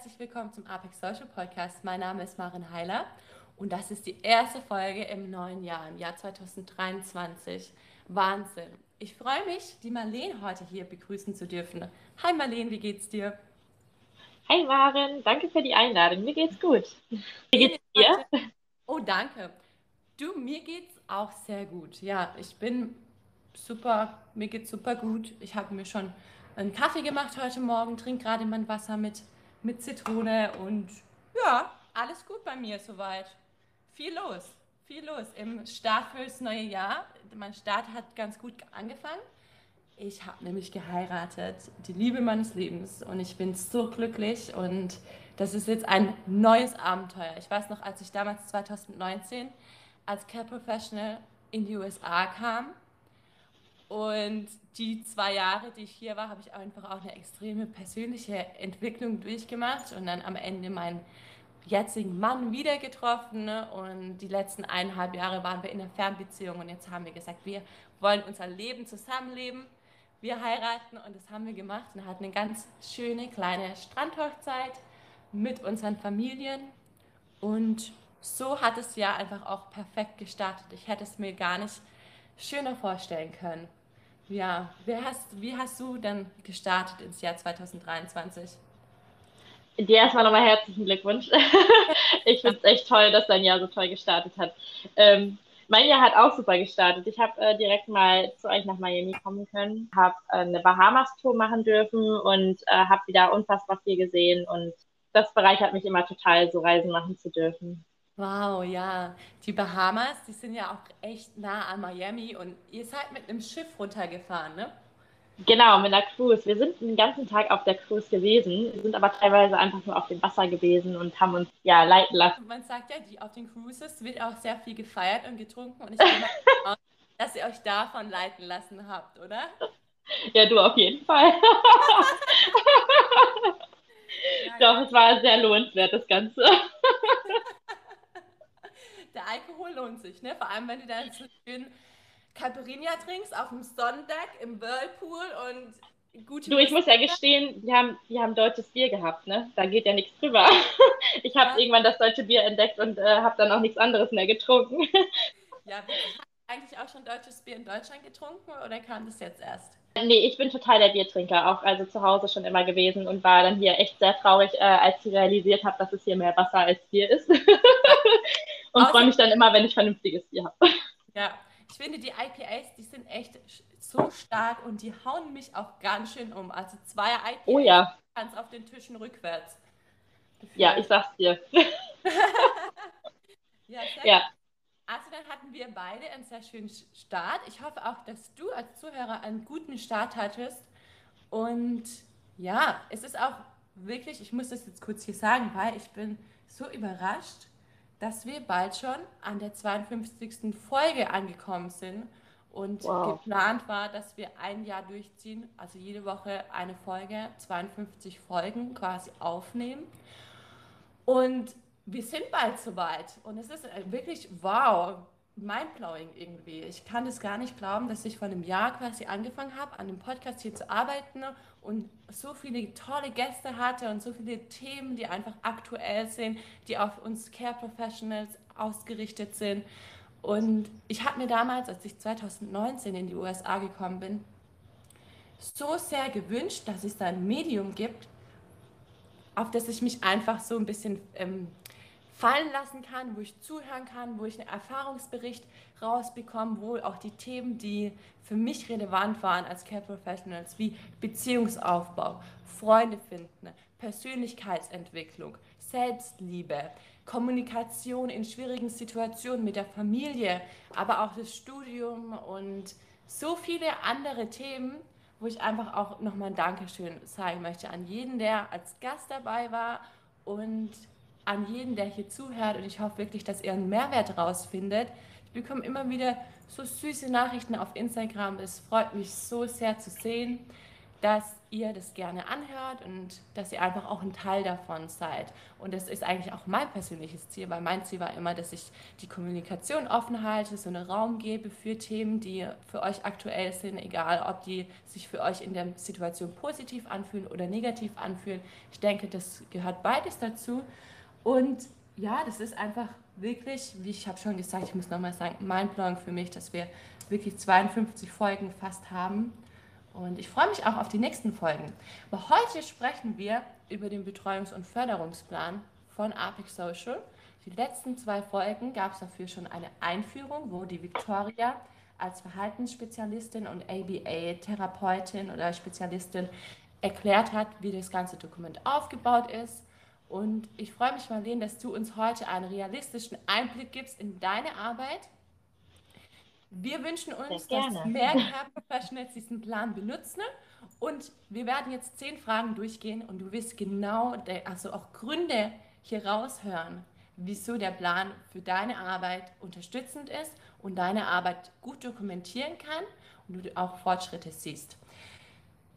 Herzlich willkommen zum Apex Social Podcast. Mein Name ist Marin Heiler und das ist die erste Folge im neuen Jahr, im Jahr 2023. Wahnsinn. Ich freue mich, die Marleen heute hier begrüßen zu dürfen. Hi Marleen, wie geht's dir? Hi Maren, danke für die Einladung. Mir geht's gut. Wie geht's dir? Oh, danke. Du, mir geht's auch sehr gut. Ja, ich bin super, mir geht's super gut. Ich habe mir schon einen Kaffee gemacht heute Morgen, trinke gerade mein Wasser mit, mit Zitrone und ja, alles gut bei mir soweit. Viel los, viel los im Start fürs neue Jahr. Mein Start hat ganz gut angefangen. Ich habe nämlich geheiratet, die Liebe meines Lebens und ich bin so glücklich und das ist jetzt ein neues Abenteuer. Ich weiß noch, als ich damals 2019 als Care Professional in die USA kam und die zwei Jahre, die ich hier war, habe ich einfach auch eine extreme persönliche Entwicklung durchgemacht und dann am Ende meinen jetzigen Mann wieder getroffen ne? und die letzten eineinhalb Jahre waren wir in einer Fernbeziehung und jetzt haben wir gesagt, wir wollen unser Leben zusammenleben wir heiraten und das haben wir gemacht und hatten eine ganz schöne kleine Strandhochzeit mit unseren Familien und so hat es ja einfach auch perfekt gestartet. Ich hätte es mir gar nicht schöner vorstellen können. Ja, wie hast, wie hast du denn gestartet ins Jahr 2023? Dir erstmal nochmal herzlichen Glückwunsch. ich finde es echt toll, dass dein Jahr so toll gestartet hat. Ähm, mein Jahr hat auch super gestartet. Ich habe äh, direkt mal zu euch nach Miami kommen können, habe äh, eine Bahamas-Tour machen dürfen und äh, habe wieder unfassbar viel gesehen. Und das bereichert mich immer total, so Reisen machen zu dürfen. Wow, ja. Die Bahamas, die sind ja auch echt nah an Miami und ihr seid mit einem Schiff runtergefahren, ne? Genau, mit einer Cruise. Wir sind den ganzen Tag auf der Cruise gewesen, sind aber teilweise einfach nur auf dem Wasser gewesen und haben uns ja leiten lassen. Man sagt ja, die, auf den Cruises wird auch sehr viel gefeiert und getrunken und ich gehe mal dass ihr euch davon leiten lassen habt, oder? Ja, du auf jeden Fall. ja, Doch, ja. es war sehr lohnenswert, das Ganze. Der Alkohol lohnt sich, ne? Vor allem, wenn du dann so schön Caipirinha trinkst auf dem Sonnendeck im Whirlpool und gute. Du, ich muss ja gestehen, wir haben, wir haben deutsches Bier gehabt, ne? Da geht ja nichts drüber. Ich habe ja. irgendwann das deutsche Bier entdeckt und äh, habe dann auch nichts anderes mehr getrunken. Ja, hast du eigentlich auch schon deutsches Bier in Deutschland getrunken oder kam das jetzt erst? Nee, ich bin total der Biertrinker, auch also zu Hause schon immer gewesen und war dann hier echt sehr traurig, äh, als ich realisiert habe, dass es hier mehr Wasser als Bier ist. und freue mich dann immer, wenn ich vernünftiges Bier habe. Ja, ich finde, die IPAs, die sind echt so stark und die hauen mich auch ganz schön um. Also zwei IPAs oh, ja. kannst auf den Tischen rückwärts. Ja, ich sag's dir. ja, ja. Also dann hatten wir beide einen sehr schönen Start. Ich hoffe auch, dass du als Zuhörer einen guten Start hattest. Und ja, es ist auch wirklich, ich muss das jetzt kurz hier sagen, weil ich bin so überrascht, dass wir bald schon an der 52. Folge angekommen sind und wow. geplant war, dass wir ein Jahr durchziehen, also jede Woche eine Folge, 52 Folgen quasi aufnehmen. Und wir sind bald soweit und es ist wirklich wow mindblowing irgendwie. Ich kann das gar nicht glauben, dass ich vor einem Jahr quasi angefangen habe, an dem Podcast hier zu arbeiten und so viele tolle Gäste hatte und so viele Themen, die einfach aktuell sind, die auf uns Care Professionals ausgerichtet sind. Und ich habe mir damals, als ich 2019 in die USA gekommen bin, so sehr gewünscht, dass es da ein Medium gibt, auf das ich mich einfach so ein bisschen ähm, fallen lassen kann, wo ich zuhören kann, wo ich einen Erfahrungsbericht rausbekomme, wo auch die Themen, die für mich relevant waren als Care Professionals, wie Beziehungsaufbau, Freunde finden, Persönlichkeitsentwicklung, Selbstliebe, Kommunikation in schwierigen Situationen mit der Familie, aber auch das Studium und so viele andere Themen, wo ich einfach auch nochmal ein Dankeschön sagen möchte an jeden, der als Gast dabei war und an jeden, der hier zuhört. Und ich hoffe wirklich, dass ihr einen Mehrwert rausfindet. Ich bekomme immer wieder so süße Nachrichten auf Instagram. Es freut mich so sehr zu sehen dass ihr das gerne anhört und dass ihr einfach auch ein Teil davon seid. Und das ist eigentlich auch mein persönliches Ziel, weil mein Ziel war immer, dass ich die Kommunikation offen halte, so einen Raum gebe für Themen, die für euch aktuell sind, egal ob die sich für euch in der Situation positiv anfühlen oder negativ anfühlen. Ich denke, das gehört beides dazu. Und ja, das ist einfach wirklich, wie ich habe schon gesagt, ich muss nochmal sagen, Plan für mich, dass wir wirklich 52 Folgen fast haben und ich freue mich auch auf die nächsten Folgen. Aber heute sprechen wir über den Betreuungs- und Förderungsplan von Apex Social. Die letzten zwei Folgen gab es dafür schon eine Einführung, wo die Victoria als Verhaltensspezialistin und ABA-Therapeutin oder Spezialistin erklärt hat, wie das ganze Dokument aufgebaut ist. Und ich freue mich, Marlene, dass du uns heute einen realistischen Einblick gibst in deine Arbeit wir wünschen uns, dass mehr Care Professionals diesen Plan benutzen und wir werden jetzt zehn Fragen durchgehen und du wirst genau, also auch Gründe hier raushören, wieso der Plan für deine Arbeit unterstützend ist und deine Arbeit gut dokumentieren kann und du auch Fortschritte siehst.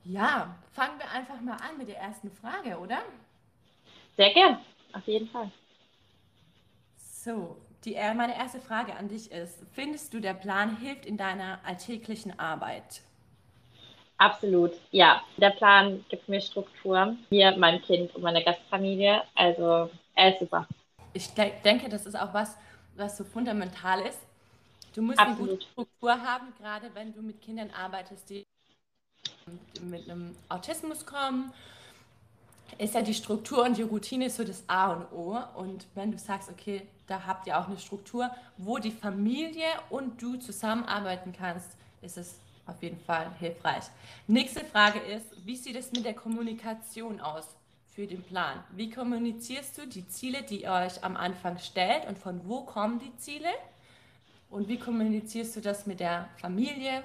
Ja, fangen wir einfach mal an mit der ersten Frage, oder? Sehr gern, auf jeden Fall. So, die, äh, meine erste Frage an dich ist, findest du, der Plan hilft in deiner alltäglichen Arbeit? Absolut, ja. Der Plan gibt mir Struktur, mir, meinem Kind und meiner Gastfamilie. Also er ist super. Ich denke, das ist auch was, was so fundamental ist. Du musst Absolut. eine gute Struktur haben, gerade wenn du mit Kindern arbeitest, die mit einem Autismus kommen ist ja die Struktur und die Routine so das A und O. Und wenn du sagst, okay, da habt ihr auch eine Struktur, wo die Familie und du zusammenarbeiten kannst, ist es auf jeden Fall hilfreich. Nächste Frage ist, wie sieht es mit der Kommunikation aus für den Plan? Wie kommunizierst du die Ziele, die ihr euch am Anfang stellt und von wo kommen die Ziele? Und wie kommunizierst du das mit der Familie?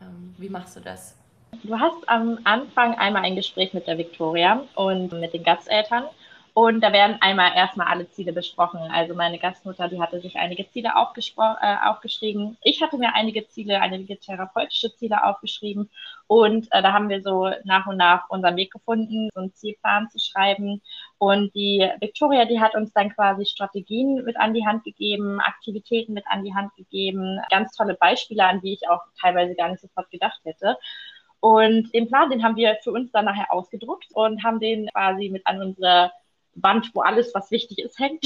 Ähm, wie machst du das? Du hast am Anfang einmal ein Gespräch mit der Viktoria und mit den Gasteltern. Und da werden einmal erstmal alle Ziele besprochen. Also meine Gastmutter, die hatte sich einige Ziele äh, aufgeschrieben. Ich hatte mir einige Ziele, einige therapeutische Ziele aufgeschrieben. Und äh, da haben wir so nach und nach unseren Weg gefunden, so einen Zielplan zu schreiben. Und die Victoria, die hat uns dann quasi Strategien mit an die Hand gegeben, Aktivitäten mit an die Hand gegeben, ganz tolle Beispiele, an die ich auch teilweise gar nicht sofort gedacht hätte. Und den Plan, den haben wir für uns dann nachher ausgedruckt und haben den quasi mit an unsere Wand, wo alles, was wichtig ist, hängt,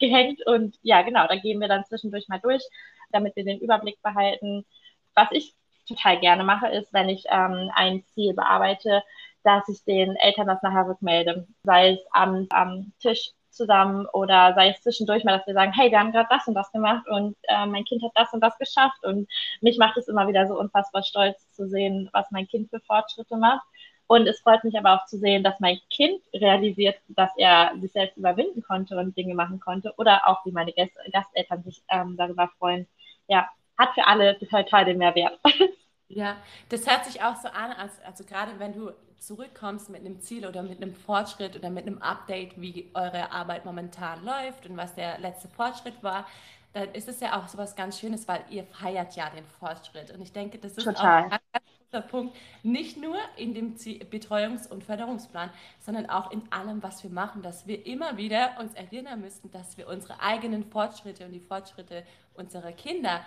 gehängt. Und ja, genau, da gehen wir dann zwischendurch mal durch, damit wir den Überblick behalten. Was ich total gerne mache, ist, wenn ich ähm, ein Ziel bearbeite, dass ich den Eltern das nachher rückmelde, sei es am, am Tisch zusammen oder sei es zwischendurch mal, dass wir sagen, hey, wir haben gerade das und das gemacht und äh, mein Kind hat das und das geschafft und mich macht es immer wieder so unfassbar stolz zu sehen, was mein Kind für Fortschritte macht. Und es freut mich aber auch zu sehen, dass mein Kind realisiert, dass er sich selbst überwinden konnte und Dinge machen konnte oder auch wie meine Gast Gasteltern sich ähm, darüber freuen. Ja, hat für alle total den Mehrwert. Ja, das hört sich auch so an, als, also gerade wenn du zurückkommst mit einem Ziel oder mit einem Fortschritt oder mit einem Update, wie eure Arbeit momentan läuft und was der letzte Fortschritt war, dann ist es ja auch so was ganz Schönes, weil ihr feiert ja den Fortschritt. Und ich denke, das ist Total. auch ein ganz, guter Punkt, nicht nur in dem Betreuungs- und Förderungsplan, sondern auch in allem, was wir machen, dass wir immer wieder uns erinnern müssen, dass wir unsere eigenen Fortschritte und die Fortschritte unserer Kinder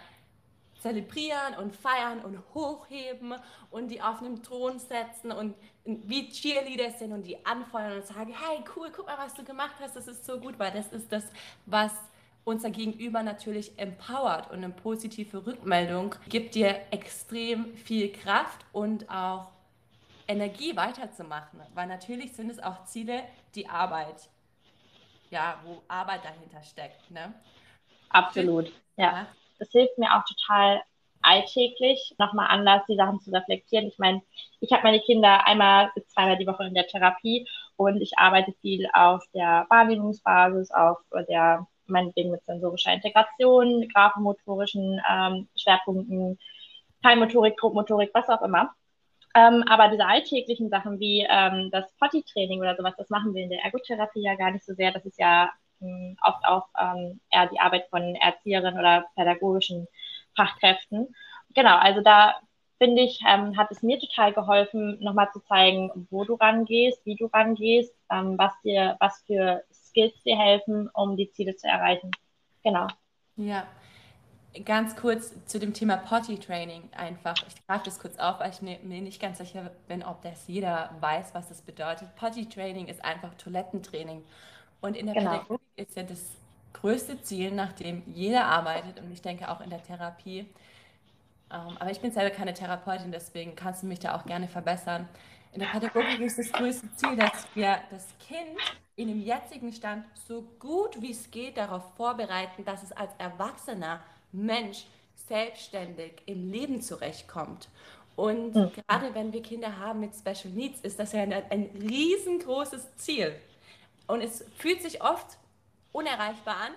zelebrieren und feiern und hochheben und die auf einen Thron setzen und wie Cheerleader sind und die anfeuern und sagen, hey, cool, guck mal, was du gemacht hast, das ist so gut, weil das ist das, was unser Gegenüber natürlich empowert und eine positive Rückmeldung gibt dir extrem viel Kraft und auch Energie weiterzumachen, weil natürlich sind es auch Ziele, die Arbeit, ja, wo Arbeit dahinter steckt, ne? Absolut, ja das hilft mir auch total alltäglich, nochmal anders die Sachen zu reflektieren. Ich meine, ich habe meine Kinder einmal bis zweimal die Woche in der Therapie und ich arbeite viel auf der Wahrnehmungsbasis, auf der, meinetwegen mit sensorischer Integration, graphomotorischen ähm, Schwerpunkten, Teilmotorik, Grobmotorik, was auch immer. Ähm, aber diese alltäglichen Sachen wie ähm, das Potty-Training oder sowas, das machen wir in der Ergotherapie ja gar nicht so sehr. Das ist ja mh, oft auch ähm, eher die Arbeit von Erzieherinnen oder pädagogischen Fachkräften. Genau, also da finde ich, ähm, hat es mir total geholfen, nochmal zu zeigen, wo du rangehst, wie du rangehst, ähm, was dir, was für Skills dir helfen, um die Ziele zu erreichen. Genau. Ja, ganz kurz zu dem Thema Potty Training einfach. Ich greife das kurz auf, weil ich mir, mir, nicht ganz sicher bin, ob das jeder weiß, was das bedeutet. Potty Training ist einfach Toilettentraining. Und in der genau. Pädagogik ist ja das größte Ziel, nach dem jeder arbeitet und ich denke auch in der Therapie, ähm, aber ich bin selber keine Therapeutin, deswegen kannst du mich da auch gerne verbessern. In der Pädagogik ist das größte Ziel, dass wir das Kind in dem jetzigen Stand so gut wie es geht darauf vorbereiten, dass es als erwachsener Mensch selbstständig im Leben zurechtkommt. Und mhm. gerade wenn wir Kinder haben mit Special Needs, ist das ja ein, ein riesengroßes Ziel. Und es fühlt sich oft unerreichbar an,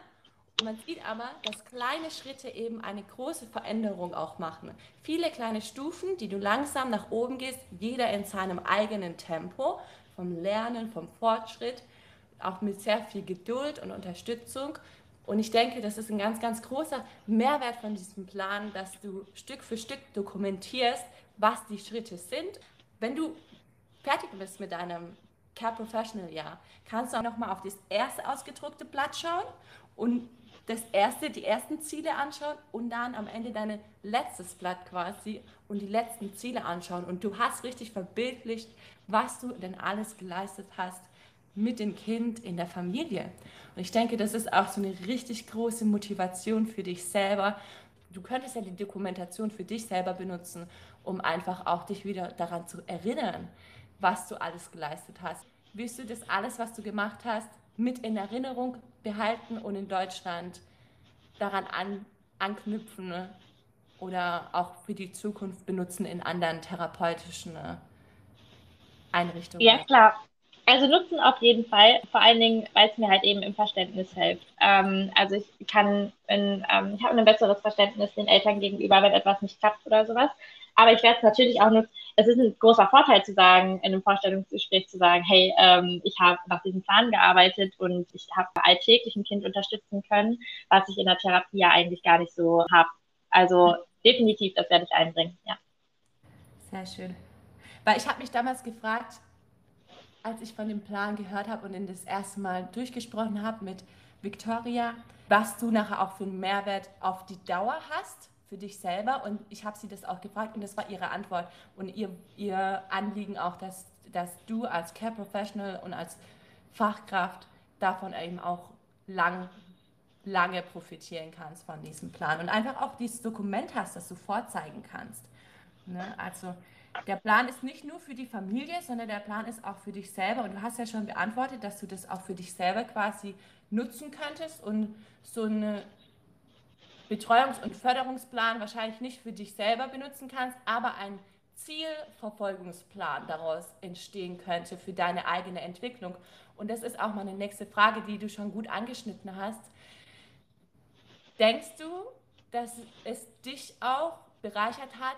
man sieht aber, dass kleine Schritte eben eine große Veränderung auch machen. Viele kleine Stufen, die du langsam nach oben gehst, jeder in seinem eigenen Tempo, vom Lernen, vom Fortschritt, auch mit sehr viel Geduld und Unterstützung. Und ich denke, das ist ein ganz, ganz großer Mehrwert von diesem Plan, dass du Stück für Stück dokumentierst, was die Schritte sind. Wenn du fertig bist mit deinem Care Professional Jahr, kannst du auch nochmal auf das erste ausgedruckte Blatt schauen und das erste, die ersten Ziele anschauen und dann am Ende dein letztes Blatt quasi und die letzten Ziele anschauen. Und du hast richtig verbildlicht, was du denn alles geleistet hast mit dem Kind in der Familie. Und ich denke, das ist auch so eine richtig große Motivation für dich selber. Du könntest ja die Dokumentation für dich selber benutzen, um einfach auch dich wieder daran zu erinnern, was du alles geleistet hast. Wirst du das alles, was du gemacht hast, mit in Erinnerung behalten und in Deutschland daran an, anknüpfen ne? oder auch für die Zukunft benutzen in anderen therapeutischen ne, Einrichtungen? Ja, klar. Also nutzen auf jeden Fall, vor allen Dingen, weil es mir halt eben im Verständnis hilft. Ähm, also ich kann, in, ähm, ich habe ein besseres Verständnis den Eltern gegenüber, wenn etwas nicht klappt oder sowas. Aber ich werde es natürlich auch nutzen. Es ist ein großer Vorteil zu sagen, in einem Vorstellungsgespräch zu sagen, hey, ähm, ich habe nach diesem Plan gearbeitet und ich habe alltäglich ein Kind unterstützen können, was ich in der Therapie ja eigentlich gar nicht so habe. Also definitiv, das werde ich einbringen, ja. Sehr schön. Weil ich habe mich damals gefragt, als ich von dem Plan gehört habe und ihn das erste Mal durchgesprochen habe mit Victoria, was du nachher auch für einen Mehrwert auf die Dauer hast für dich selber? Und ich habe sie das auch gefragt und das war ihre Antwort und ihr, ihr Anliegen auch, dass, dass du als Care Professional und als Fachkraft davon eben auch lang, lange profitieren kannst von diesem Plan und einfach auch dieses Dokument hast, das du vorzeigen kannst. Ne? Also der Plan ist nicht nur für die Familie, sondern der Plan ist auch für dich selber. Und du hast ja schon beantwortet, dass du das auch für dich selber quasi nutzen könntest und so eine Betreuungs- und Förderungsplan wahrscheinlich nicht für dich selber benutzen kannst, aber ein Zielverfolgungsplan daraus entstehen könnte für deine eigene Entwicklung. Und das ist auch meine nächste Frage, die du schon gut angeschnitten hast. Denkst du, dass es dich auch bereichert hat,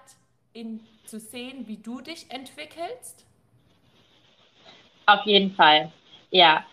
in, zu sehen, wie du dich entwickelst? Auf jeden Fall, ja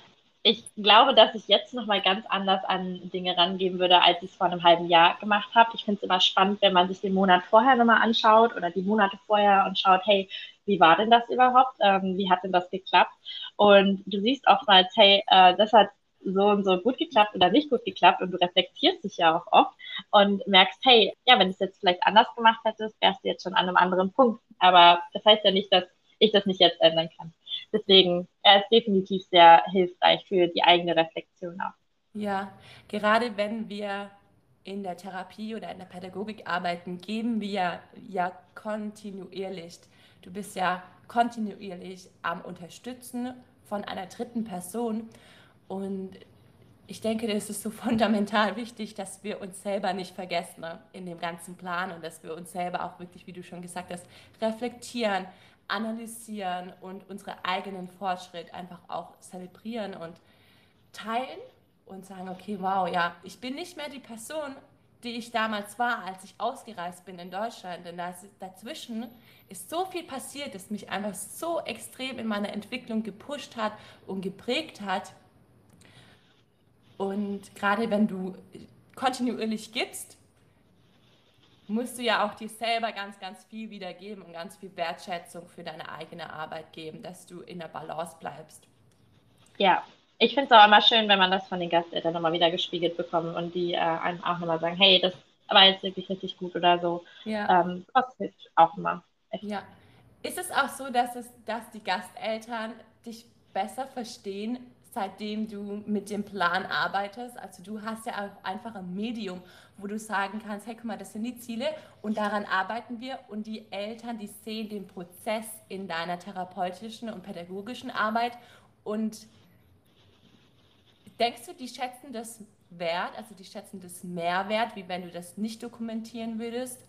ich glaube, dass ich jetzt nochmal ganz anders an Dinge rangehen würde, als ich es vor einem halben Jahr gemacht habe. Ich finde es immer spannend, wenn man sich den Monat vorher nochmal anschaut oder die Monate vorher und schaut, hey, wie war denn das überhaupt? Ähm, wie hat denn das geklappt? Und du siehst oftmals, hey, äh, das hat so und so gut geklappt oder nicht gut geklappt und du reflektierst dich ja auch oft und merkst, hey, ja, wenn du es jetzt vielleicht anders gemacht hättest, wärst du jetzt schon an einem anderen Punkt. Aber das heißt ja nicht, dass ich das nicht jetzt ändern kann. Deswegen, er ist definitiv sehr hilfreich für die eigene Reflexion auch. Ja, gerade wenn wir in der Therapie oder in der Pädagogik arbeiten, geben wir ja kontinuierlich. Du bist ja kontinuierlich am Unterstützen von einer dritten Person. Und ich denke, das ist so fundamental wichtig, dass wir uns selber nicht vergessen ne, in dem ganzen Plan und dass wir uns selber auch wirklich, wie du schon gesagt hast, reflektieren, analysieren und unsere eigenen Fortschritt einfach auch zelebrieren und teilen und sagen, okay, wow, ja, ich bin nicht mehr die Person, die ich damals war, als ich ausgereist bin in Deutschland. Denn dazwischen ist so viel passiert, das mich einfach so extrem in meiner Entwicklung gepusht hat und geprägt hat. Und gerade wenn du kontinuierlich gibst, musst du ja auch dir selber ganz, ganz viel wiedergeben und ganz viel Wertschätzung für deine eigene Arbeit geben, dass du in der Balance bleibst. Ja, ich finde es auch immer schön, wenn man das von den Gasteltern nochmal wieder gespiegelt bekommt und die äh, einem auch nochmal sagen, hey, das war jetzt wirklich richtig gut oder so. Ja. Ähm, das hilft auch immer. Echt. Ja. Ist es auch so, dass, es, dass die Gasteltern dich besser verstehen, seitdem du mit dem Plan arbeitest? Also du hast ja auch einfach ein Medium, wo du sagen kannst, hey, guck mal, das sind die Ziele und daran arbeiten wir und die Eltern, die sehen den Prozess in deiner therapeutischen und pädagogischen Arbeit und Denkst du, die schätzen das wert, also die schätzen das mehr wert, wie wenn du das nicht dokumentieren würdest?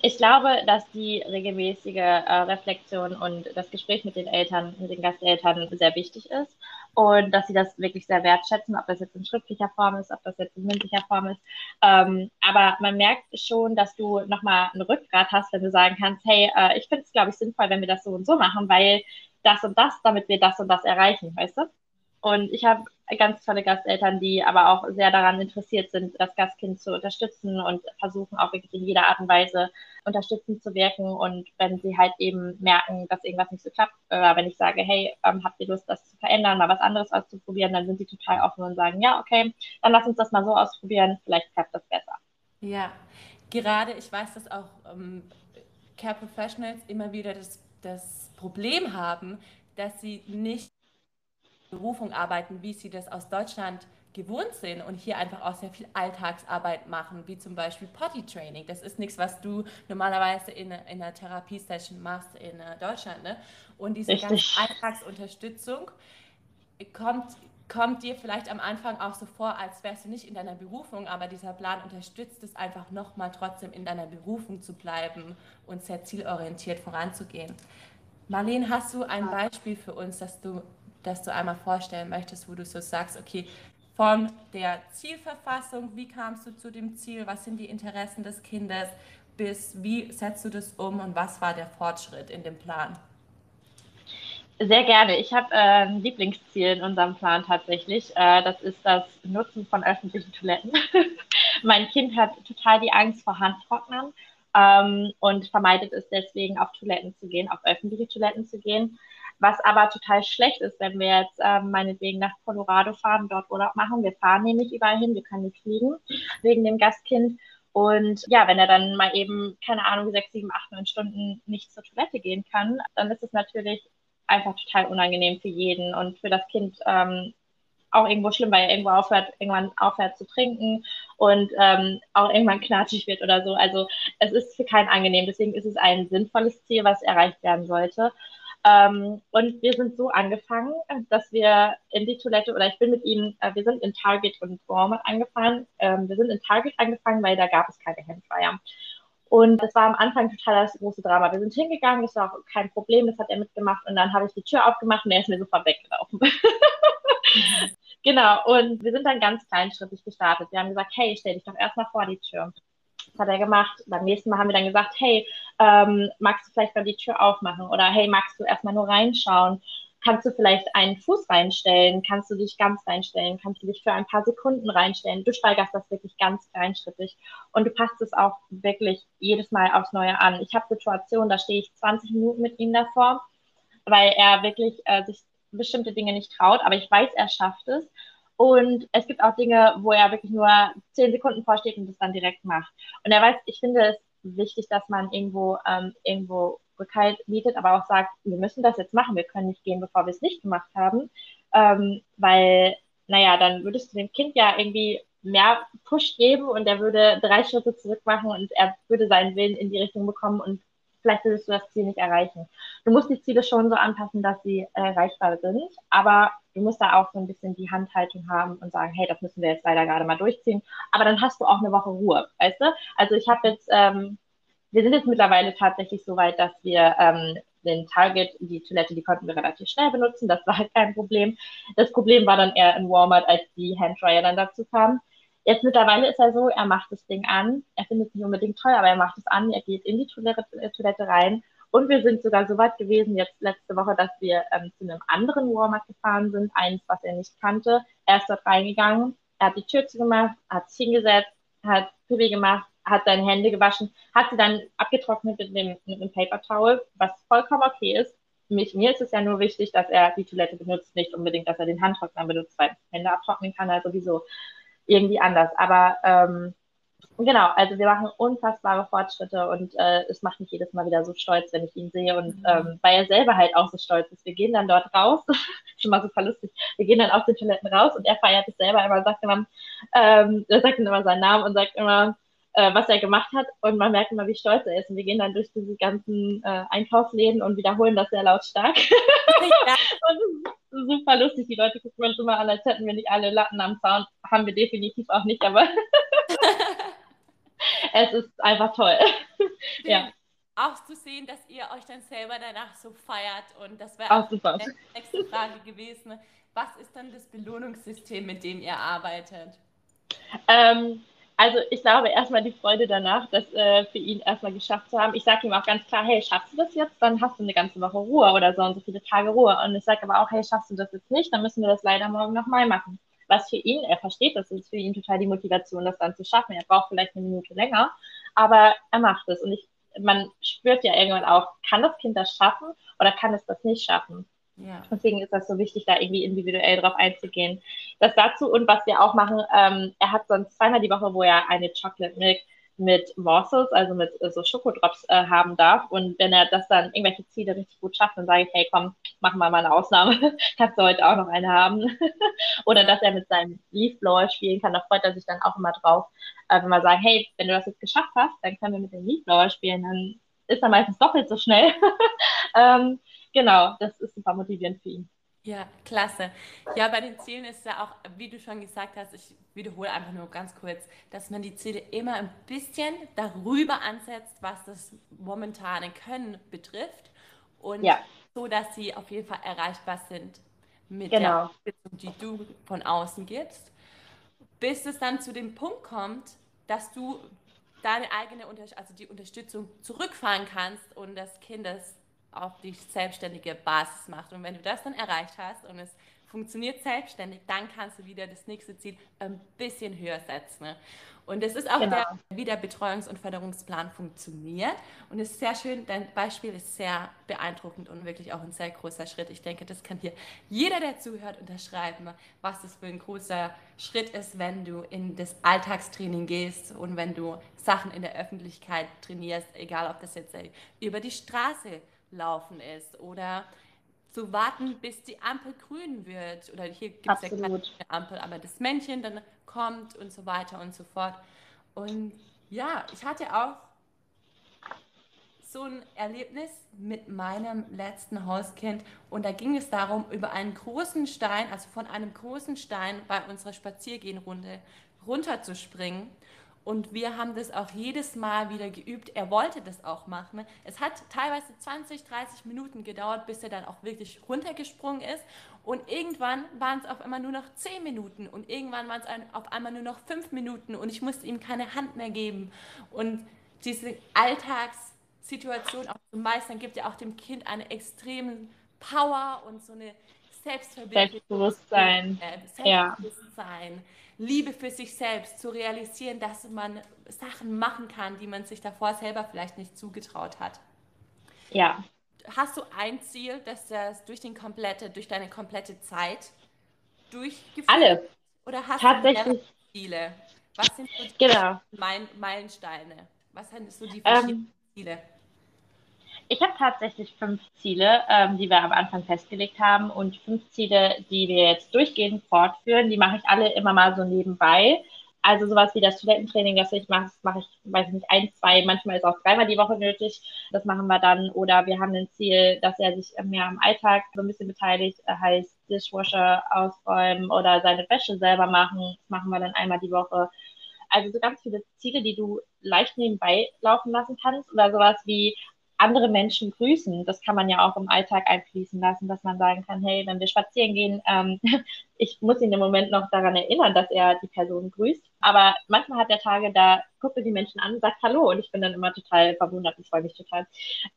Ich glaube, dass die regelmäßige äh, Reflexion und das Gespräch mit den Eltern, mit den Gasteltern sehr wichtig ist und dass sie das wirklich sehr wertschätzen, ob das jetzt in schriftlicher Form ist, ob das jetzt in mündlicher Form ist. Ähm, aber man merkt schon, dass du nochmal einen Rückgrat hast, wenn du sagen kannst, hey, äh, ich finde es, glaube ich, sinnvoll, wenn wir das so und so machen, weil das und das, damit wir das und das erreichen, weißt du? Und ich habe ganz tolle Gasteltern, die aber auch sehr daran interessiert sind, das Gastkind zu unterstützen und versuchen auch wirklich in jeder Art und Weise unterstützend zu wirken. Und wenn sie halt eben merken, dass irgendwas nicht so klappt, oder wenn ich sage, hey, ähm, habt ihr Lust, das zu verändern, mal was anderes auszuprobieren, dann sind sie total offen und sagen, ja, okay, dann lass uns das mal so ausprobieren, vielleicht klappt das besser. Ja, gerade, ich weiß, dass auch ähm, Care Professionals immer wieder das, das Problem haben, dass sie nicht Berufung arbeiten, wie sie das aus Deutschland gewohnt sind und hier einfach auch sehr viel Alltagsarbeit machen, wie zum Beispiel Potty Training. Das ist nichts, was du normalerweise in, in einer Therapiesession machst in äh, Deutschland. Ne? Und diese ganze Alltagsunterstützung kommt, kommt dir vielleicht am Anfang auch so vor, als wärst du nicht in deiner Berufung, aber dieser Plan unterstützt es einfach nochmal trotzdem in deiner Berufung zu bleiben und sehr zielorientiert voranzugehen. Marlene, hast du ein Beispiel für uns, dass du das du einmal vorstellen möchtest, wo du so sagst, okay, von der Zielverfassung, wie kamst du zu dem Ziel, was sind die Interessen des Kindes, bis wie setzt du das um und was war der Fortschritt in dem Plan? Sehr gerne. Ich habe äh, ein Lieblingsziel in unserem Plan tatsächlich. Äh, das ist das Nutzen von öffentlichen Toiletten. mein Kind hat total die Angst vor Handtrocknern ähm, und vermeidet es deswegen, auf Toiletten zu gehen, auf öffentliche Toiletten zu gehen. Was aber total schlecht ist, wenn wir jetzt ähm, meinetwegen nach Colorado fahren, dort Urlaub machen. Wir fahren nämlich überall hin, wir können nicht fliegen wegen dem Gastkind. Und ja, wenn er dann mal eben, keine Ahnung, sechs, sieben, acht, neun Stunden nicht zur Toilette gehen kann, dann ist es natürlich einfach total unangenehm für jeden und für das Kind ähm, auch irgendwo schlimm, weil er irgendwo aufhört, irgendwann aufhört zu trinken und ähm, auch irgendwann knatschig wird oder so. Also es ist für keinen angenehm. Deswegen ist es ein sinnvolles Ziel, was erreicht werden sollte. Ähm, und wir sind so angefangen, dass wir in die Toilette, oder ich bin mit ihm, äh, wir sind in Target und Walmart angefangen. Ähm, wir sind in Target angefangen, weil da gab es keine Handfryer. Und das war am Anfang total das große Drama. Wir sind hingegangen, das war auch kein Problem, das hat er mitgemacht. Und dann habe ich die Tür aufgemacht und er ist mir sofort weggelaufen. Genau, und wir sind dann ganz kleinschrittig gestartet. Wir haben gesagt, hey, stell dich doch erstmal vor die Tür. Das hat er gemacht. Beim nächsten Mal haben wir dann gesagt, hey, ähm, magst du vielleicht mal die Tür aufmachen? Oder hey, magst du erstmal nur reinschauen? Kannst du vielleicht einen Fuß reinstellen? Kannst du dich ganz reinstellen? Kannst du dich für ein paar Sekunden reinstellen? Du steigerst das wirklich ganz kleinschrittig und du passt es auch wirklich jedes Mal aufs Neue an. Ich habe Situationen, da stehe ich 20 Minuten mit ihm davor, weil er wirklich äh, sich bestimmte Dinge nicht traut, aber ich weiß, er schafft es. Und es gibt auch Dinge, wo er wirklich nur zehn Sekunden vorsteht und das dann direkt macht. Und er weiß, ich finde es wichtig, dass man irgendwo, ähm, irgendwo Rückhalt bietet, aber auch sagt, wir müssen das jetzt machen, wir können nicht gehen, bevor wir es nicht gemacht haben. Ähm, weil, naja, dann würdest du dem Kind ja irgendwie mehr Push geben und er würde drei Schritte zurück machen und er würde seinen Willen in die Richtung bekommen und vielleicht würdest du das Ziel nicht erreichen. Du musst die Ziele schon so anpassen, dass sie erreichbar sind, aber du musst da auch so ein bisschen die Handhaltung haben und sagen, hey, das müssen wir jetzt leider gerade mal durchziehen. Aber dann hast du auch eine Woche Ruhe, weißt du? Also ich habe jetzt, ähm, wir sind jetzt mittlerweile tatsächlich so weit, dass wir ähm, den Target, die Toilette, die konnten wir relativ schnell benutzen. Das war halt kein Problem. Das Problem war dann eher in Walmart, als die Handdryer dann dazu kamen. Jetzt mittlerweile ist er so, er macht das Ding an, er findet es nicht unbedingt toll, aber er macht es an, er geht in die Toilette, äh, Toilette rein. Und wir sind sogar so weit gewesen, jetzt letzte Woche, dass wir ähm, zu einem anderen Walmart gefahren sind, eins, was er nicht kannte. Er ist dort reingegangen, er hat die Tür zugemacht, hat sich hingesetzt, hat Pipi gemacht, hat seine Hände gewaschen, hat sie dann abgetrocknet mit dem, mit dem Paper Towel, was vollkommen okay ist. Mich, mir ist es ja nur wichtig, dass er die Toilette benutzt, nicht unbedingt, dass er den Handtrockner benutzt, weil Hände abtrocknen kann er sowieso irgendwie anders. Aber ähm, genau, also wir machen unfassbare Fortschritte und äh, es macht mich jedes Mal wieder so stolz, wenn ich ihn sehe und mhm. ähm, weil er selber halt auch so stolz ist. Wir gehen dann dort raus, schon mal super lustig, wir gehen dann aus den Toiletten raus und er feiert es selber immer, sagt immer, ähm, er sagt immer seinen Namen und sagt immer, äh, was er gemacht hat und man merkt immer, wie stolz er ist. Und wir gehen dann durch diese ganzen äh, Einkaufsläden und wiederholen das sehr lautstark. Ja. und super lustig. Die Leute gucken uns immer an, als hätten wir nicht alle Latten am Zaun. Haben wir definitiv auch nicht, aber es ist einfach toll. ja. Auch zu sehen, dass ihr euch dann selber danach so feiert und das wäre auch super. die nächste Frage gewesen. Was ist dann das Belohnungssystem, mit dem ihr arbeitet? Ähm, also ich glaube erstmal die Freude danach, das äh, für ihn erstmal geschafft zu haben. Ich sage ihm auch ganz klar, hey, schaffst du das jetzt, dann hast du eine ganze Woche Ruhe oder so und so viele Tage Ruhe. Und ich sage aber auch, hey, schaffst du das jetzt nicht, dann müssen wir das leider morgen nochmal machen. Was für ihn, er versteht das, ist für ihn total die Motivation, das dann zu schaffen. Er braucht vielleicht eine Minute länger, aber er macht es. Und ich, man spürt ja irgendwann auch, kann das Kind das schaffen oder kann es das nicht schaffen? Ja. Deswegen ist das so wichtig, da irgendwie individuell drauf einzugehen. Das dazu und was wir auch machen, ähm, er hat sonst zweimal die Woche, wo er eine Chocolate Milk mit Morsels, also mit äh, so Schokodrops äh, haben darf. Und wenn er das dann irgendwelche Ziele richtig gut schafft, dann sage ich, hey, komm, machen wir mal eine Ausnahme. Kannst du heute auch noch eine haben. Oder dass er mit seinem Leafblower spielen kann, da freut er sich dann auch immer drauf. Äh, wenn wir sagen, hey, wenn du das jetzt geschafft hast, dann können wir mit dem Leafblower spielen, dann ist er meistens doppelt so schnell. ähm, genau, das ist super motivierend für ihn. Ja, klasse. Ja, bei den Zielen ist ja auch, wie du schon gesagt hast, ich wiederhole einfach nur ganz kurz, dass man die Ziele immer ein bisschen darüber ansetzt, was das momentane Können betrifft und ja. so, dass sie auf jeden Fall erreichbar sind mit genau. der Unterstützung, die du von außen gibst, bis es dann zu dem Punkt kommt, dass du deine eigene, also die Unterstützung zurückfahren kannst und das Kind das auf die selbstständige Basis macht. Und wenn du das dann erreicht hast und es funktioniert selbstständig, dann kannst du wieder das nächste Ziel ein bisschen höher setzen. Und das ist auch genau. der, wie der Betreuungs- und Förderungsplan funktioniert. Und es ist sehr schön, dein Beispiel ist sehr beeindruckend und wirklich auch ein sehr großer Schritt. Ich denke, das kann hier jeder, der zuhört, unterschreiben, was das für ein großer Schritt ist, wenn du in das Alltagstraining gehst und wenn du Sachen in der Öffentlichkeit trainierst, egal ob das jetzt über die Straße laufen ist oder zu warten, bis die Ampel grün wird. Oder hier gibt es ja keine Ampel, aber das Männchen dann kommt und so weiter und so fort. Und ja, ich hatte auch so ein Erlebnis mit meinem letzten Hauskind und da ging es darum, über einen großen Stein, also von einem großen Stein bei unserer Spaziergehenrunde runterzuspringen und wir haben das auch jedes Mal wieder geübt. Er wollte das auch machen. Es hat teilweise 20, 30 Minuten gedauert, bis er dann auch wirklich runtergesprungen ist. Und irgendwann waren es auf einmal nur noch 10 Minuten. Und irgendwann waren es auf einmal nur noch 5 Minuten. Und ich musste ihm keine Hand mehr geben. Und diese Alltagssituation auch zu meistern, gibt ja auch dem Kind eine extreme Power und so eine Selbstbewusstsein. Selbstbewusstsein. Ja. Liebe für sich selbst, zu realisieren, dass man Sachen machen kann, die man sich davor selber vielleicht nicht zugetraut hat. Ja. Hast du ein Ziel, dass das durch den komplette, durch deine komplette Zeit durchgeführt Alle. Oder hast Tatsächlich. du Ziele? Was sind so die genau. Meilensteine? Was sind so die verschiedenen ähm, Ziele? Ich habe tatsächlich fünf Ziele, ähm, die wir am Anfang festgelegt haben und fünf Ziele, die wir jetzt durchgehend fortführen. Die mache ich alle immer mal so nebenbei. Also sowas wie das Studententraining, das ich mache, das mache ich, weiß ich nicht, ein, zwei, manchmal ist auch dreimal die Woche nötig. Das machen wir dann. Oder wir haben ein Ziel, dass er sich mehr am Alltag so ein bisschen beteiligt, heißt Dishwasher ausräumen oder seine Wäsche selber machen. Das machen wir dann einmal die Woche. Also so ganz viele Ziele, die du leicht nebenbei laufen lassen kannst. Oder sowas wie andere Menschen grüßen. Das kann man ja auch im Alltag einfließen lassen, dass man sagen kann, hey, wenn wir spazieren gehen, ähm, ich muss ihn im Moment noch daran erinnern, dass er die Person grüßt. Aber manchmal hat er Tage, da guckt er die Menschen an und sagt Hallo und ich bin dann immer total verwundert und freue mich total.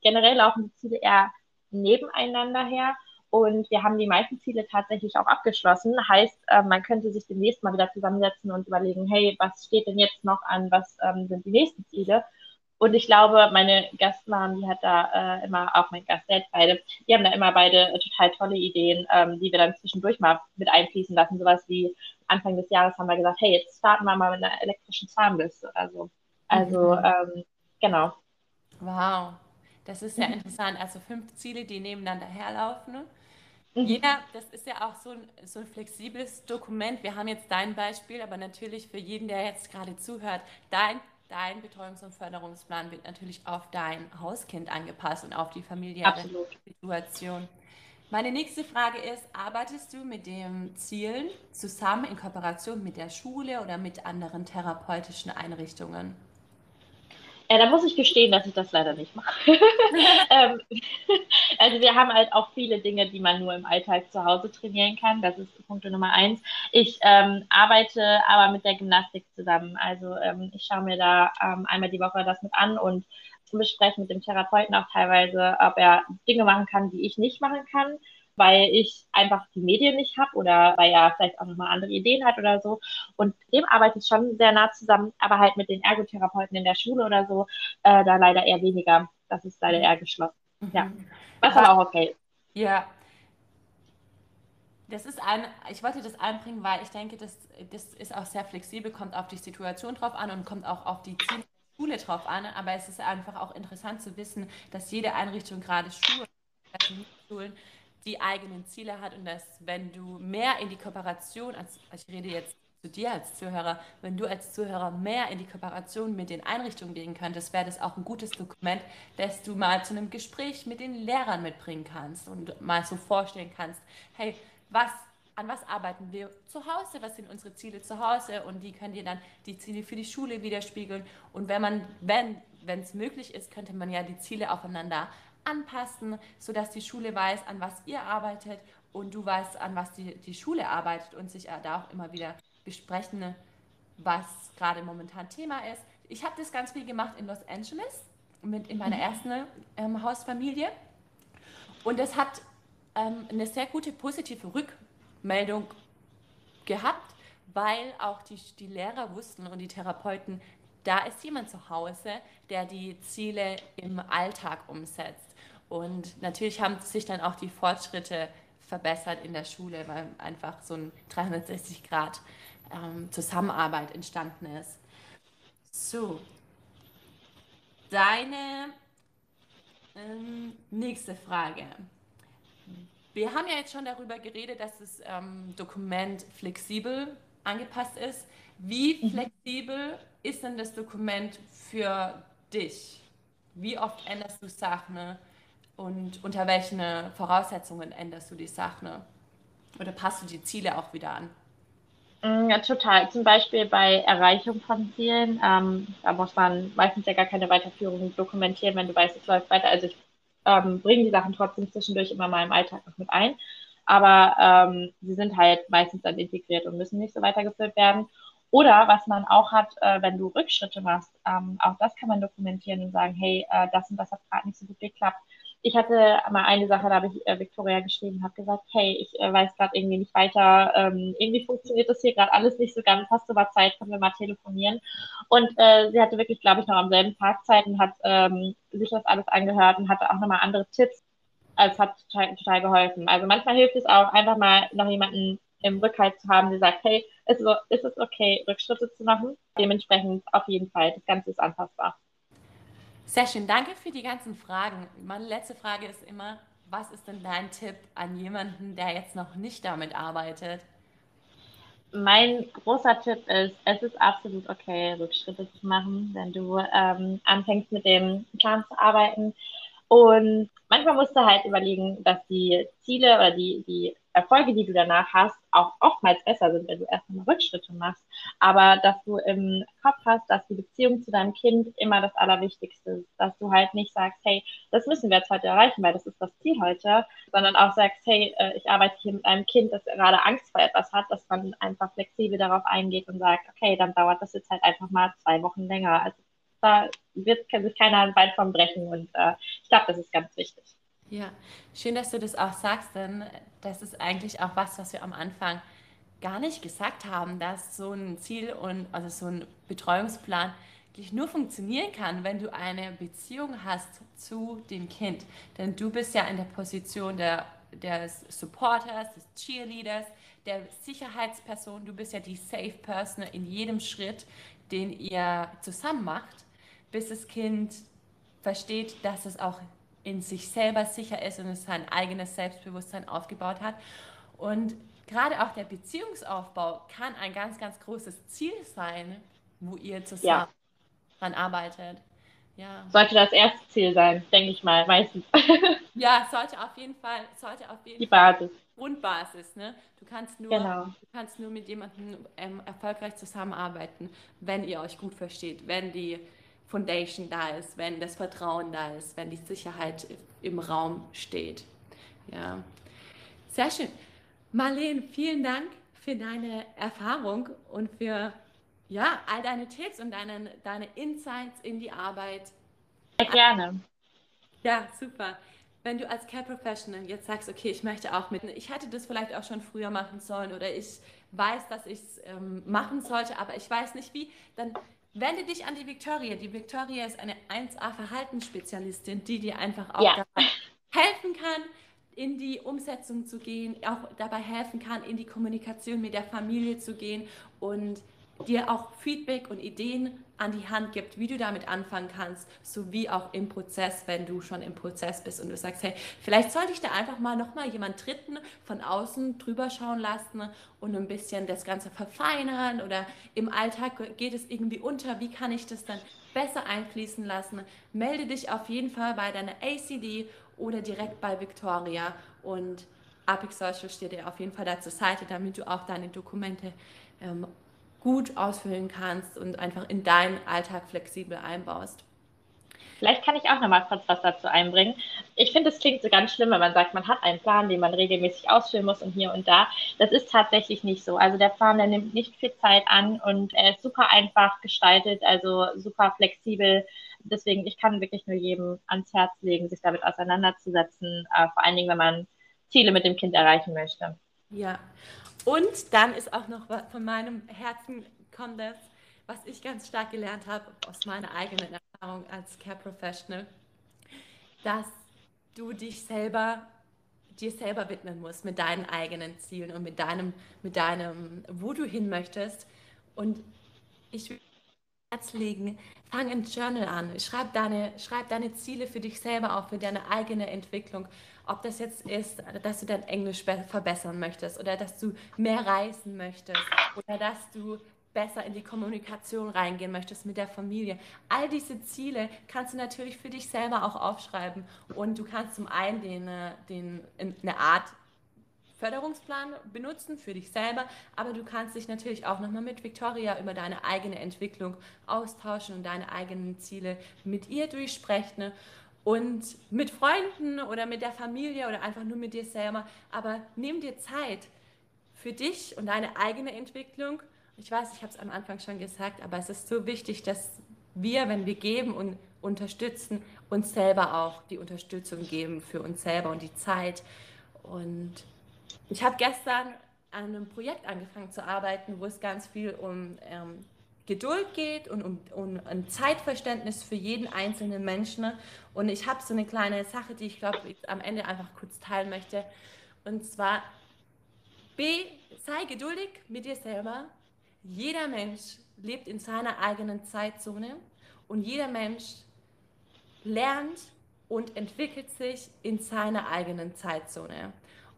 Generell laufen die Ziele eher nebeneinander her. Und wir haben die meisten Ziele tatsächlich auch abgeschlossen. Heißt, äh, man könnte sich demnächst mal wieder zusammensetzen und überlegen, hey, was steht denn jetzt noch an, was ähm, sind die nächsten Ziele? Und ich glaube, meine Gastmam, die hat da äh, immer, auch mein Gast, beide, die haben da immer beide äh, total tolle Ideen, ähm, die wir dann zwischendurch mal mit einfließen lassen. Sowas wie Anfang des Jahres haben wir gesagt, hey, jetzt starten wir mal mit einer elektrischen Zahnbürste oder so. Also, mhm. ähm, genau. Wow, das ist ja interessant. Also fünf Ziele, die nebeneinander herlaufen. Ne? Mhm. Jeder, das ist ja auch so ein, so ein flexibles Dokument. Wir haben jetzt dein Beispiel, aber natürlich für jeden, der jetzt gerade zuhört, dein dein Betreuungs- und Förderungsplan wird natürlich auf dein Hauskind angepasst und auf die familiäre Absolut. Situation. Meine nächste Frage ist, arbeitest du mit den Zielen zusammen in Kooperation mit der Schule oder mit anderen therapeutischen Einrichtungen? Ja, da muss ich gestehen, dass ich das leider nicht mache. ähm, also wir haben halt auch viele Dinge, die man nur im Alltag zu Hause trainieren kann. Das ist Punkt Nummer eins. Ich ähm, arbeite aber mit der Gymnastik zusammen. Also ähm, ich schaue mir da ähm, einmal die Woche das mit an und bespreche mit dem Therapeuten auch teilweise, ob er Dinge machen kann, die ich nicht machen kann weil ich einfach die Medien nicht habe oder weil er vielleicht auch nochmal andere Ideen hat oder so. Und dem arbeite ich schon sehr nah zusammen, aber halt mit den Ergotherapeuten in der Schule oder so, äh, da leider eher weniger. Das ist leider eher geschlossen. Mhm. Ja. Was aber auch okay Ja. Das ist ein, ich wollte das einbringen, weil ich denke, das, das ist auch sehr flexibel, kommt auf die Situation drauf an und kommt auch auf die Ziele der Schule drauf an. Aber es ist einfach auch interessant zu wissen, dass jede Einrichtung, gerade Schulen, Schulen, die eigenen Ziele hat und dass, wenn du mehr in die Kooperation, als ich rede jetzt zu dir als Zuhörer, wenn du als Zuhörer mehr in die Kooperation mit den Einrichtungen gehen könntest, wäre das auch ein gutes Dokument, das du mal zu einem Gespräch mit den Lehrern mitbringen kannst und mal so vorstellen kannst, hey, was, an was arbeiten wir zu Hause, was sind unsere Ziele zu Hause? Und die können dir dann die Ziele für die Schule widerspiegeln. Und wenn man, wenn wenn es möglich ist, könnte man ja die Ziele aufeinander anpassen, sodass die Schule weiß, an was ihr arbeitet und du weißt, an was die, die Schule arbeitet und sich da auch immer wieder besprechen, was gerade momentan Thema ist. Ich habe das ganz viel gemacht in Los Angeles mit in meiner mhm. ersten ähm, Hausfamilie und es hat ähm, eine sehr gute positive Rückmeldung gehabt, weil auch die, die Lehrer wussten und die Therapeuten, da ist jemand zu Hause, der die Ziele im Alltag umsetzt. Und natürlich haben sich dann auch die Fortschritte verbessert in der Schule, weil einfach so ein 360 Grad ähm, Zusammenarbeit entstanden ist. So, deine ähm, nächste Frage. Wir haben ja jetzt schon darüber geredet, dass das ähm, Dokument flexibel angepasst ist. Wie mhm. flexibel ist denn das Dokument für dich? Wie oft änderst du Sachen? Und unter welchen Voraussetzungen änderst du die Sachen? Oder passt du die Ziele auch wieder an? Mm, ja, total. Zum Beispiel bei Erreichung von Zielen. Ähm, da muss man meistens ja gar keine Weiterführung dokumentieren, wenn du weißt, es läuft weiter. Also ich ähm, bringe die Sachen trotzdem zwischendurch immer mal im Alltag noch mit ein. Aber ähm, sie sind halt meistens dann integriert und müssen nicht so weitergeführt werden. Oder was man auch hat, äh, wenn du Rückschritte machst, ähm, auch das kann man dokumentieren und sagen, hey, äh, das und das hat gerade nicht so gut geklappt ich hatte mal eine Sache, da habe ich äh, Victoria geschrieben, habe gesagt, hey, ich äh, weiß gerade irgendwie nicht weiter, ähm, irgendwie funktioniert das hier gerade alles nicht so ganz, hast du mal Zeit, können wir mal telefonieren. Und äh, sie hatte wirklich, glaube ich, noch am selben Tag Zeit und hat ähm, sich das alles angehört und hatte auch nochmal andere Tipps. Also es hat total, total geholfen. Also manchmal hilft es auch, einfach mal noch jemanden im Rückhalt zu haben, der sagt, hey, ist, ist es okay, Rückschritte zu machen? Dementsprechend auf jeden Fall, das Ganze ist anpassbar. Sehr schön, danke für die ganzen Fragen. Meine letzte Frage ist immer, was ist denn dein Tipp an jemanden, der jetzt noch nicht damit arbeitet? Mein großer Tipp ist, es ist absolut okay, Rückschritte zu machen, wenn du ähm, anfängst mit dem Plan zu arbeiten. Und manchmal musst du halt überlegen, dass die Ziele oder die, die Erfolge, die du danach hast, auch oftmals besser sind, wenn du erst einmal Rückschritte machst. Aber dass du im Kopf hast, dass die Beziehung zu deinem Kind immer das Allerwichtigste ist. Dass du halt nicht sagst, hey, das müssen wir jetzt heute erreichen, weil das ist das Ziel heute, sondern auch sagst, hey, äh, ich arbeite hier mit einem Kind, das gerade Angst vor etwas hat, dass man einfach flexibel darauf eingeht und sagt, okay, dann dauert das jetzt halt einfach mal zwei Wochen länger. Also da wird sich keiner ein Bein vom brechen und äh, ich glaube, das ist ganz wichtig. Ja, schön, dass du das auch sagst, denn das ist eigentlich auch was, was wir am Anfang gar nicht gesagt haben, dass so ein Ziel und also so ein Betreuungsplan wirklich nur funktionieren kann, wenn du eine Beziehung hast zu dem Kind. Denn du bist ja in der Position der, des Supporters, des Cheerleaders, der Sicherheitsperson. Du bist ja die Safe Person in jedem Schritt, den ihr zusammen macht bis das Kind versteht, dass es auch in sich selber sicher ist und es sein eigenes Selbstbewusstsein aufgebaut hat. Und gerade auch der Beziehungsaufbau kann ein ganz, ganz großes Ziel sein, wo ihr zusammen ja. dran arbeitet. Ja. Sollte das erste Ziel sein, denke ich mal, meistens. ja, sollte auf jeden Fall, sollte auf jeden die Basis. Grundbasis, ne? Du kannst nur, genau. du kannst nur mit jemandem ähm, erfolgreich zusammenarbeiten, wenn ihr euch gut versteht, wenn die Foundation da ist, wenn das Vertrauen da ist, wenn die Sicherheit im Raum steht. Ja, sehr schön. Marlene, vielen Dank für deine Erfahrung und für ja, all deine Tipps und deine, deine Insights in die Arbeit. Sehr gerne. Ja, super. Wenn du als Care Professional jetzt sagst, okay, ich möchte auch mit, ich hätte das vielleicht auch schon früher machen sollen oder ich weiß, dass ich es ähm, machen sollte, aber ich weiß nicht wie, dann Wende dich an die Victoria. Die Victoria ist eine 1A-Verhaltensspezialistin, die dir einfach auch ja. dabei helfen kann, in die Umsetzung zu gehen, auch dabei helfen kann, in die Kommunikation mit der Familie zu gehen und dir auch Feedback und Ideen an die Hand gibt, wie du damit anfangen kannst, sowie auch im Prozess, wenn du schon im Prozess bist und du sagst, hey, vielleicht sollte ich da einfach mal nochmal jemand Dritten von außen drüber schauen lassen und ein bisschen das Ganze verfeinern oder im Alltag geht es irgendwie unter, wie kann ich das dann besser einfließen lassen? Melde dich auf jeden Fall bei deiner ACD oder direkt bei Victoria und Apex Social steht dir auf jeden Fall da zur Seite, damit du auch deine Dokumente ähm, gut ausfüllen kannst und einfach in deinen Alltag flexibel einbaust. Vielleicht kann ich auch noch mal kurz was dazu einbringen. Ich finde, es klingt so ganz schlimm, wenn man sagt, man hat einen Plan, den man regelmäßig ausfüllen muss und hier und da. Das ist tatsächlich nicht so. Also der Plan, der nimmt nicht viel Zeit an und er ist super einfach gestaltet, also super flexibel. Deswegen, ich kann wirklich nur jedem ans Herz legen, sich damit auseinanderzusetzen, äh, vor allen Dingen, wenn man Ziele mit dem Kind erreichen möchte. Ja, und dann ist auch noch von meinem Herzen kommt das, was ich ganz stark gelernt habe aus meiner eigenen Erfahrung als Care Professional, dass du dich selber dir selber widmen musst mit deinen eigenen Zielen und mit deinem, mit deinem, wo du hin möchtest. Und ich will Herz legen, fang ein Journal an, schreib deine, schreib deine Ziele für dich selber auf, für deine eigene Entwicklung. Ob das jetzt ist, dass du dein Englisch verbessern möchtest oder dass du mehr reisen möchtest oder dass du besser in die Kommunikation reingehen möchtest mit der Familie. All diese Ziele kannst du natürlich für dich selber auch aufschreiben und du kannst zum einen den, äh, den, eine Art Förderungsplan benutzen für dich selber, aber du kannst dich natürlich auch nochmal mit Victoria über deine eigene Entwicklung austauschen und deine eigenen Ziele mit ihr durchsprechen und mit Freunden oder mit der Familie oder einfach nur mit dir selber. Aber nimm dir Zeit für dich und deine eigene Entwicklung. Ich weiß, ich habe es am Anfang schon gesagt, aber es ist so wichtig, dass wir, wenn wir geben und unterstützen, uns selber auch die Unterstützung geben für uns selber und die Zeit. Und ich habe gestern an einem Projekt angefangen zu arbeiten, wo es ganz viel um ähm, Geduld geht und um, um, ein Zeitverständnis für jeden einzelnen Menschen. Und ich habe so eine kleine Sache, die ich glaube, ich am Ende einfach kurz teilen möchte. Und zwar, B, sei geduldig mit dir selber. Jeder Mensch lebt in seiner eigenen Zeitzone und jeder Mensch lernt und entwickelt sich in seiner eigenen Zeitzone.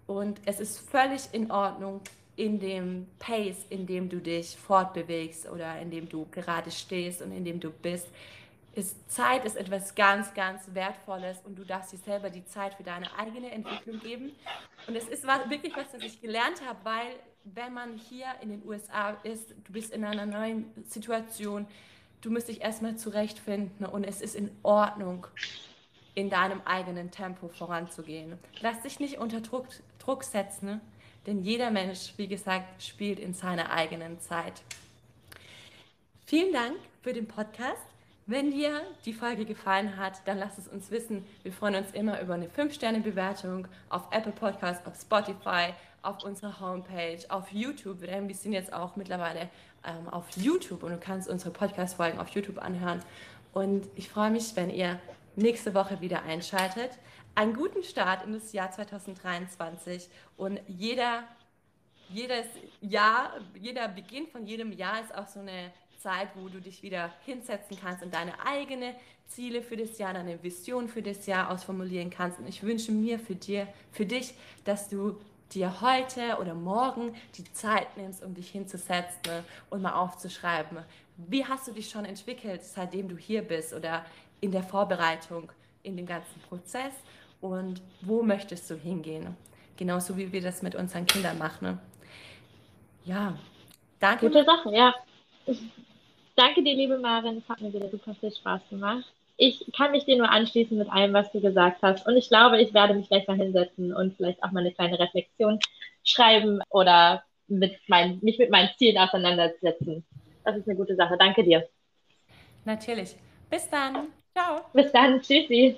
Und es ist völlig in Ordnung, in dem Pace, in dem du dich fortbewegst oder in dem du gerade stehst und in dem du bist, ist Zeit ist etwas ganz, ganz Wertvolles und du darfst dir selber die Zeit für deine eigene Entwicklung geben. Und es ist wirklich was, das ich gelernt habe, weil wenn man hier in den USA ist, du bist in einer neuen Situation, du musst dich erstmal zurechtfinden und es ist in Ordnung, in deinem eigenen Tempo voranzugehen. Lass dich nicht unter Druck, Druck setzen, denn jeder Mensch, wie gesagt, spielt in seiner eigenen Zeit. Vielen Dank für den Podcast. Wenn dir die Folge gefallen hat, dann lass es uns wissen. Wir freuen uns immer über eine 5-Sterne-Bewertung auf Apple Podcasts, auf Spotify, auf unserer Homepage, auf YouTube. Denn wir sind jetzt auch mittlerweile ähm, auf YouTube und du kannst unsere Podcast-Folgen auf YouTube anhören. Und ich freue mich, wenn ihr nächste Woche wieder einschaltet. Einen guten Start in das Jahr 2023 und jeder, jedes Jahr, jeder Beginn von jedem Jahr ist auch so eine Zeit, wo du dich wieder hinsetzen kannst und deine eigenen Ziele für das Jahr, deine Vision für das Jahr ausformulieren kannst. Und ich wünsche mir für, dir, für dich, dass du dir heute oder morgen die Zeit nimmst, um dich hinzusetzen und mal aufzuschreiben. Wie hast du dich schon entwickelt, seitdem du hier bist oder in der Vorbereitung, in dem ganzen Prozess und wo möchtest du hingehen? Genauso wie wir das mit unseren Kindern machen. Ja, danke. Gute Sache, ja. Danke dir, liebe Marin. Es hat mir wieder super viel Spaß gemacht. Ich kann mich dir nur anschließen mit allem, was du gesagt hast. Und ich glaube, ich werde mich gleich mal hinsetzen und vielleicht auch mal eine kleine Reflexion schreiben oder mit mein, mich mit meinen Zielen auseinandersetzen. Das ist eine gute Sache. Danke dir. Natürlich. Bis dann. Ciao. Bis dann. Tschüssi.